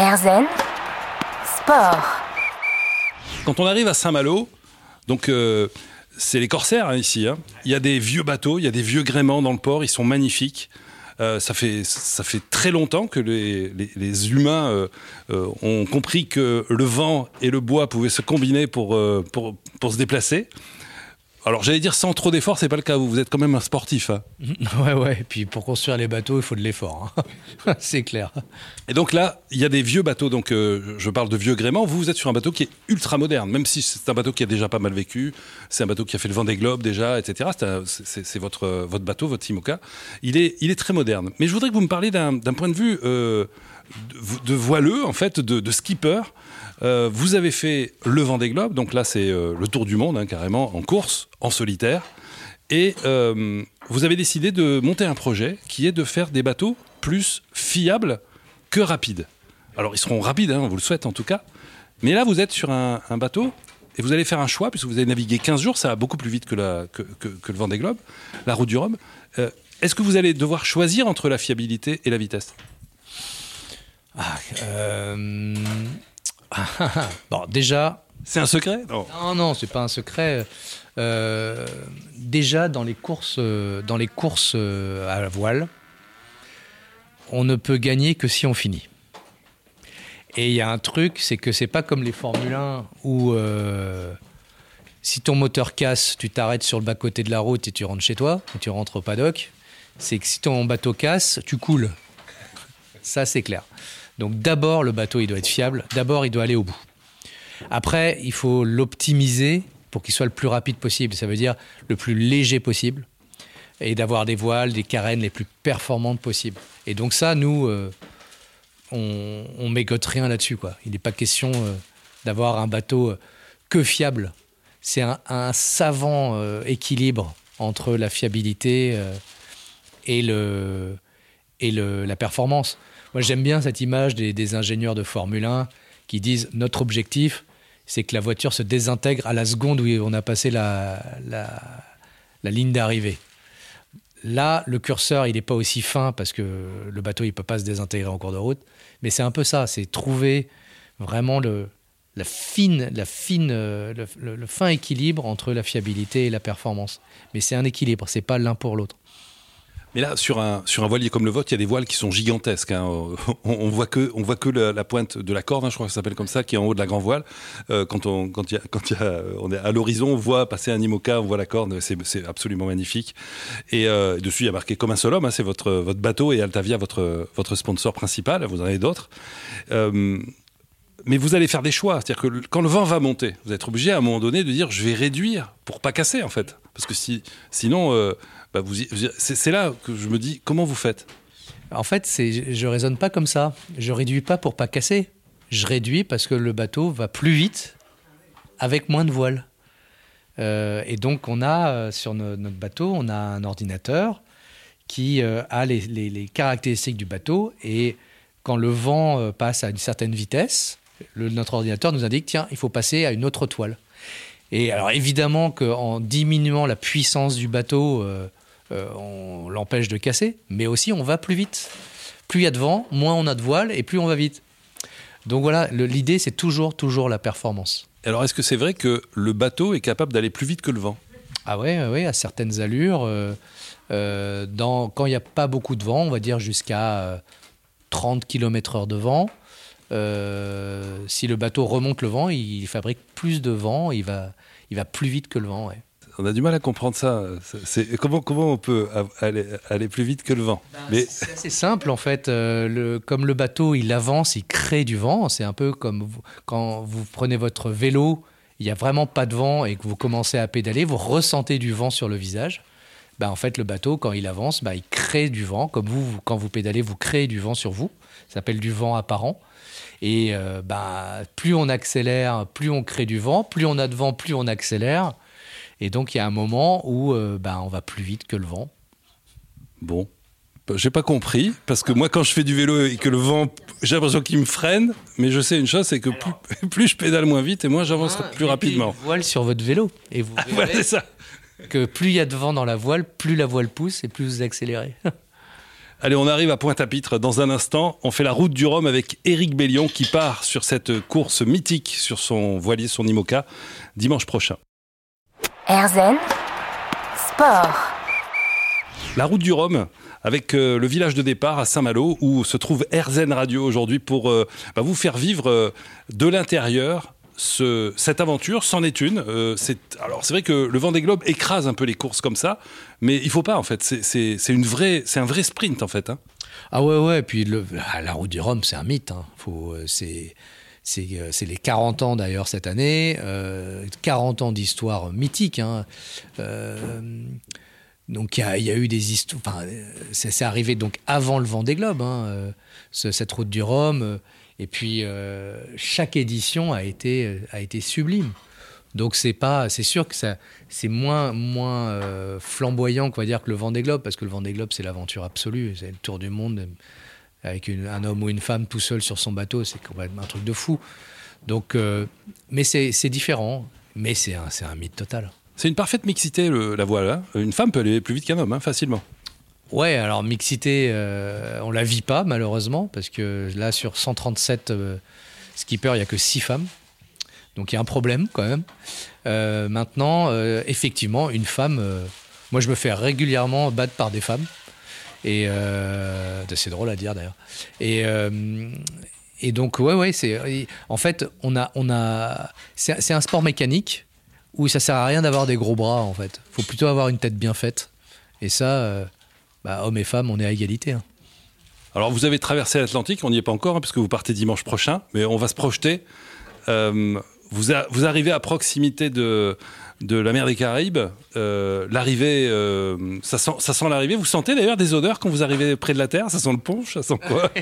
Erzen Sport. Quand on arrive à Saint-Malo, donc euh, c'est les corsaires hein, ici. hein. Il y a des vieux bateaux, il y a des vieux gréements dans le port, ils sont magnifiques. Euh, ça, fait, ça fait très longtemps que les, les- humains euh, ont compris que le vent et le bois pouvaient se combiner pour, pour, pour se déplacer. Alors j'allais dire sans trop d'efforts, c'est pas le cas. Vous, vous êtes quand même un sportif. hein. Ouais, ouais. Et puis pour construire les bateaux, il faut de l'effort. hein. c'est clair. Et donc là, il y a des vieux bateaux. Donc euh, je parle de vieux gréements. Vous, vous êtes sur un bateau qui est ultra moderne, même si c'est un bateau qui a déjà pas mal vécu. C'est un bateau qui a fait le vent des globes déjà, etc. C'est votre euh, votre bateau, votre Simoca. Il est il est très moderne. Mais je voudrais que vous me parliez d'un d'un point de vue euh, de, voileux, en fait, de, de skipper. Euh, vous avez fait le vent des globes. Donc là, c'est euh, le tour du monde, hein, carrément, en course, en solitaire. Et euh, vous avez décidé de monter un projet qui est de faire des bateaux plus fiables que rapides. Alors ils seront rapides, hein, on vous le souhaite en tout cas. Mais là, vous êtes sur un, bateau et vous allez faire un choix, puisque vous allez naviguer 15 jours, ça va beaucoup plus vite que, la, que, que- que le Vendée Globe, la route du Rhum. Est-ce que vous allez devoir choisir entre la fiabilité et la vitesse? Ah, euh, bon, déjà, C'est un secret? Non. non, non, c'est pas un secret. Euh, déjà dans les courses, euh, dans les courses euh, à la voile, on ne peut gagner que si on finit. Et il y a un truc, c'est que c'est pas comme les Formule 1 où euh, si ton moteur casse, tu t'arrêtes sur le bas côté de la route et tu rentres chez toi, ou tu rentres au paddock. C'est que si ton bateau casse, tu coules. Ça, c'est clair. Donc d'abord, le bateau, il doit être fiable. D'abord, il doit aller au bout. Après, il faut l'optimiser pour qu'il soit le plus rapide possible. Ça veut dire le plus léger possible et d'avoir des voiles, des carènes les plus performantes possibles. Et donc ça, nous, euh, on, on mégote rien là-dessus. quoi. Il n'est pas question euh, d'avoir un bateau euh, que fiable. C'est un, savant équilibre entre la fiabilité et, le, et le- la performance. Moi, j'aime bien cette image des, ingénieurs de Formule 1 qui disent notre objectif, c'est que la voiture se désintègre à la seconde où on a passé la, la, ligne d'arrivée. Là, le curseur, il n'est pas aussi fin parce que le bateau, il ne peut pas se désintégrer en cours de route. Mais c'est un peu ça, c'est trouver vraiment le, la fine, la fine, le fin équilibre entre la fiabilité et la performance. Mais c'est un équilibre, c'est pas l'un pour l'autre. Mais là, sur un, sur un voilier comme le vôtre, il y a des voiles qui sont gigantesques. hein. On, on voit que, on voit que la, pointe de la corde, hein, je crois que ça s'appelle comme ça, qui est en haut de la grand voile. Euh, quand on, quand on est à l'horizon, on voit passer un IMOCA, on voit la corde, c'est, absolument magnifique. Et euh, dessus, il y a marqué comme un seul homme, hein, c'est votre, votre bateau et Altavia, votre, votre sponsor principal. Vous en avez d'autres. Euh, mais vous allez faire des choix. C'est-à-dire que quand le vent va monter, vous êtes obligé à un moment donné de dire je vais réduire pour pas casser en fait. Parce que si, sinon, bah, vous c'est là que je me dis comment vous faites? En fait, c'est, je raisonne pas comme ça. Je réduis pas pour pas casser. Je réduis parce que le bateau va plus vite avec moins de voiles. Euh, et donc, on a euh, sur no- notre bateau, on a un ordinateur qui euh, a les, caractéristiques du bateau. Et quand le vent passe à une certaine vitesse, notre ordinateur nous indique tiens, il faut passer à une autre toile. Et alors, évidemment qu'en diminuant la puissance du bateau, euh, on l'empêche de casser, mais aussi on va plus vite. Plus il y a de vent, moins on a de voile et plus on va vite. Donc voilà, l'idée c'est toujours, toujours la performance. Alors est-ce que c'est vrai que le bateau est capable d'aller plus vite que le vent? Ah ouais, ouais, à certaines allures, euh, euh, dans, quand il n'y a pas beaucoup de vent, on va dire jusqu'à euh, 30 km/h de vent, si le bateau remonte le vent, il fabrique plus de vent, il va, il va plus vite que le vent. ouais. On a du mal à comprendre ça. C'est- comment, comment on peut aller, aller plus vite que le vent Mais C'est assez simple en fait. Euh, le- comme le bateau, il avance, il crée du vent. C'est un peu comme vous- quand vous prenez votre vélo, il n'y a vraiment pas de vent et que vous commencez à pédaler, vous ressentez du vent sur le visage. Bah, en fait, le bateau, quand il avance, bah, il crée du vent. Comme vous, vous- quand vous pédalez, vous créez du vent sur vous. Ça s'appelle du vent apparent. Et euh, bah, plus on accélère, plus on crée du vent. Plus on a de vent, plus on accélère. Et donc, il y a un moment où euh, bah, on va plus vite que le vent. bon, j'ai pas compris parce que moi quand je fais du vélo et que le vent, j'ai l'impression qu'il me freine. Mais je sais une chose, c'est que plus, plus je pédale moins vite et moins j'avance plus Mettez rapidement. Une voile sur votre vélo. Et vous Voilà, verrez c'est ça. que plus il y a de vent dans la voile, plus la voile pousse et plus vous accélérez. Allez, on arrive à Pointe-à-Pitre dans un instant. On fait la route du Rhum avec Éric Bellion qui part sur cette course mythique sur son voilier, son IMOCA, dimanche prochain. Erzen Sport. La route du Rhum avec euh, le village de départ à Saint-Malo où se trouve Erzen Radio aujourd'hui pour euh, bah, vous faire vivre euh, de l'intérieur ce, cette aventure, c'en est une. Euh, c'est, alors c'est vrai que le Vendée Globe écrase un peu les courses comme ça, mais il faut pas en fait. C'est, c'est, c'est une vraie, c'est un vrai sprint en fait. hein. Ah ouais, ouais, puis le- ah, la route du Rhum, c'est un mythe. hein. Faut, euh, c'est, c'est, euh, c'est les 40 ans d'ailleurs cette année, euh, 40 ans d'histoire mythique. hein. Euh, donc il y a, eu des histoires. Euh, c'est, arrivé donc avant le Vendée Globe, hein, ce- cette route du Rhum. et puis chaque édition a été, sublime. Donc c'est pas, c'est sûr que c'est moins, moins flamboyant qu'on va dire que le Vendée Globe, parce que le Vendée Globe c'est l'aventure absolue, c'est le tour du monde avec une- un homme ou une femme tout seul sur son bateau, c'est complètement un truc de fou. Donc, euh, mais c'est différent, mais c'est un, mythe total. C'est une parfaite mixité le- la voile. hein. Une femme peut aller plus vite qu'un homme, hein, facilement. Ouais, alors mixité, euh, on la vit pas malheureusement, parce que là sur 137 euh, skippers, il y a que 6 femmes. Donc il y a un problème quand même. Euh, maintenant, euh, effectivement, une femme, moi je me fais régulièrement battre par des femmes. Et euh, c'est drôle à dire d'ailleurs. Et, euh, et donc, ouais, ouais, c'est. En fait, on a. On a c'est un sport mécanique où ça sert à rien d'avoir des gros bras en fait. faut plutôt avoir une tête bien faite. Et ça, euh, bah, hommes et femmes, on est à égalité. hein. Alors vous avez traversé l'Atlantique, on n'y est pas encore, hein, puisque vous partez dimanche prochain, mais on va se projeter. Vous, arrivez à proximité de, de la mer des Caraïbes. Euh, l'arrivée, euh, ça sent, ça sent l'arrivée. Vous sentez d'ailleurs des odeurs quand vous arrivez près de la terre? Ça sent le punch Ça sent quoi?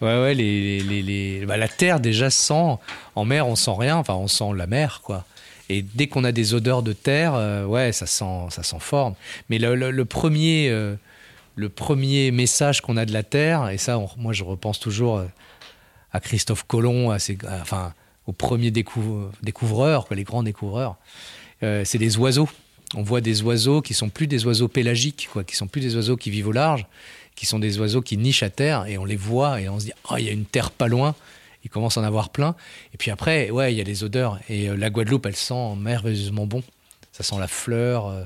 Ouais, ouais, bah, la terre déjà sent. En mer, on sent rien. Enfin, on sent la mer, quoi. Et dès qu'on a des odeurs de terre, euh, ouais, ça sent, ça sent fort. Mais le, premier, le premier message qu'on a de la terre, et ça, moi, je repense toujours à Christophe Colomb, à ses- enfin, aux premiers découv- découvreurs, les grands découvreurs, euh, c'est des oiseaux. On voit des oiseaux qui sont plus des oiseaux pélagiques, quoi, qui sont plus des oiseaux qui vivent au large, qui sont des oiseaux qui nichent à terre, et on les voit, et on se dit, ah, il y a une terre pas loin. Il commence à en avoir plein. Et puis après, ouais, il y a les odeurs. Et euh, la Guadeloupe, elle sent merveilleusement bon. Ça sent la fleur. euh,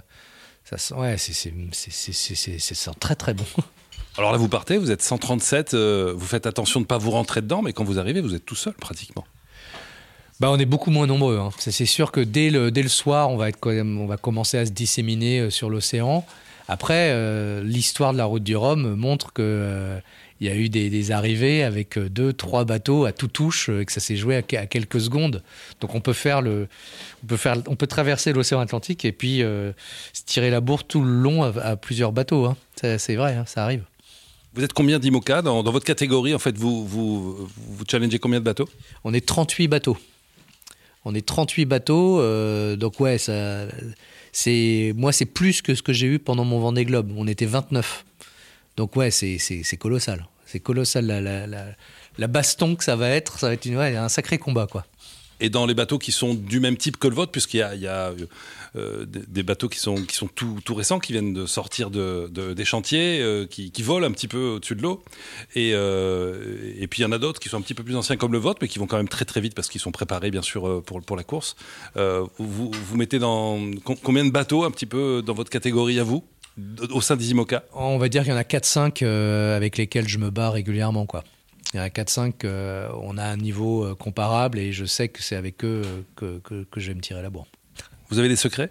ça sent, ouais, c'est, sent très très bon. Alors là, vous partez, vous êtes 137, euh, vous faites attention de ne pas vous rentrer dedans, mais quand vous arrivez, vous êtes tout seul pratiquement. Bah, on est beaucoup moins nombreux. hein. C'est, sûr que dès le, dès le soir, on va, être on va commencer à se disséminer euh, sur l'océan. Après, euh, l'histoire de la route du Rhum montre que euh, il y a eu des, des arrivées avec deux, trois bateaux à tout touche et que ça s'est joué à, que- à quelques secondes. Donc on peut faire le, on peut faire, on peut traverser l'océan Atlantique et puis euh, se tirer la bourre tout le long à, à plusieurs bateaux. hein. C'est vrai, hein, ça arrive. Vous êtes combien d'IMOCA dans, dans votre catégorie En fait, vous, vous, vous challengez combien de bateaux? On est 38 bateaux. On est 38 bateaux, euh, donc ouais, ça, c'est moi c'est plus que ce que j'ai eu pendant mon Vendée Globe. On était 29. Donc ouais, c'est c'est colossal. C'est colossal la, la, la, baston que ça va être. Ça va être un sacré combat quoi. Et dans les bateaux qui sont du même type que le vôtre, puisqu'il y a, euh, des, bateaux qui sont, qui sont tout, récents, qui viennent de sortir de, de- des chantiers, euh, qui, volent un petit peu au-dessus de l'eau. Et, euh, et puis il y en a d'autres qui sont un petit peu plus anciens comme le vôtre, mais qui vont quand même très très vite parce qu'ils sont préparés bien sûr pour, pour la course. Vous, vous mettez dans com- combien de bateaux un petit peu dans votre catégorie à vous au sein des IMOCA On va dire qu'il y en a 4-5 euh, avec lesquels je me bats régulièrement quoi. Il y en a 4-5, euh, on a un niveau euh, comparable et je sais que c'est avec eux euh, que, que, que je vais me tirer la bourre. Vous avez des secrets?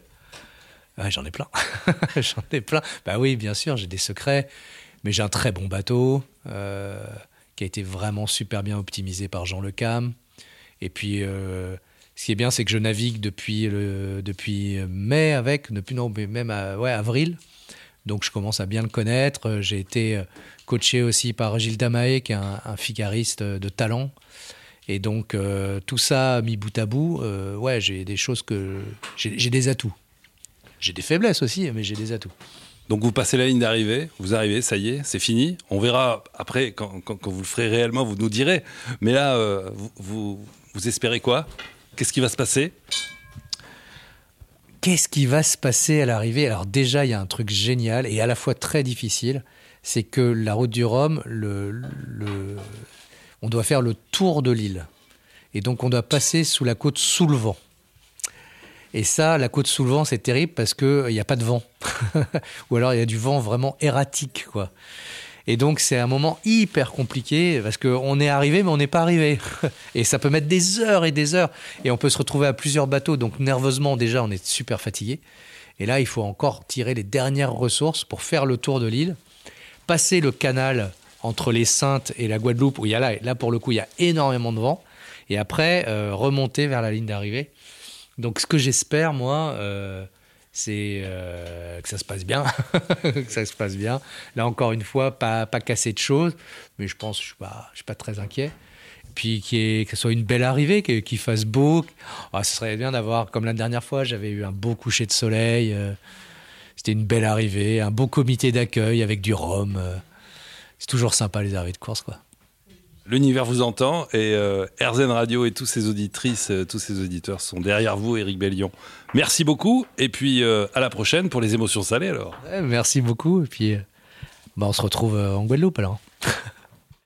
Ouais, j'en ai plein. j'en ai plein. Bah oui, bien sûr, j'ai des secrets. Mais j'ai un très bon bateau euh, qui a été vraiment super bien optimisé par Jean Le Cam. Et puis, euh, ce qui est bien, c'est que je navigue depuis, le, depuis mai avec, depuis non, mais même à- ouais, avril. Donc, je commence à bien le connaître. Euh, J'ai été euh, coaché aussi par Gilles Damae, qui est un, un figariste de talent. Et donc, euh, tout ça mis bout à bout, euh, ouais, j'ai des choses que. J'ai des atouts. J'ai des faiblesses aussi, mais j'ai des atouts. Donc vous passez la ligne d'arrivée, vous arrivez, ça y est, c'est fini. On verra après, quand, vous le ferez réellement, vous nous direz. Mais là, euh, vous, vous espérez quoi? Qu'est-ce qui va se passer? Qu'est-ce qui va se passer à l'arrivée? Alors déjà, il y a un truc génial et à la fois très difficile, c'est que la route du Rhum, le, on doit faire le tour de l'île. Et donc on doit passer sous la côte sous le vent. Et ça, la côte sous le vent, c'est terrible parce qu'il n'y a pas de vent. Ou alors il y a du vent vraiment erratique, quoi. Et donc c'est un moment hyper compliqué parce qu'on est arrivé mais on n'est pas arrivé. Et ça peut mettre des heures et des heures. Et on peut se retrouver à plusieurs bateaux. Donc nerveusement déjà on est super fatigué. Et là il faut encore tirer les dernières ressources pour faire le tour de l'île. Passer le canal entre les Saintes et la Guadeloupe où il y a là, pour le coup il y a énormément de vent. Et après euh, remonter vers la ligne d'arrivée. Donc ce que j'espère moi... euh, c'est euh, que ça se passe bien, que ça se passe bien. Là encore une fois, pas, pas casser de choses, mais je pense, je suis pas, je suis pas très inquiet. Puis que ce soit une belle arrivée, qu'il fasse beau. Ah, ce serait bien d'avoir, comme la dernière fois, j'avais eu un beau coucher de soleil. euh, C'était une belle arrivée, un beau comité d'accueil avec du rhum. euh. C'est toujours sympa les arrivées de course, quoi. L'univers vous entend et euh, Radio et tous ses auditrices, euh, tous ses auditeurs sont derrière vous, Éric Bellion. Merci beaucoup et puis euh, à la prochaine pour les émotions salées alors. Merci beaucoup. Et puis, euh, bah, on se retrouve en Guadeloupe alors.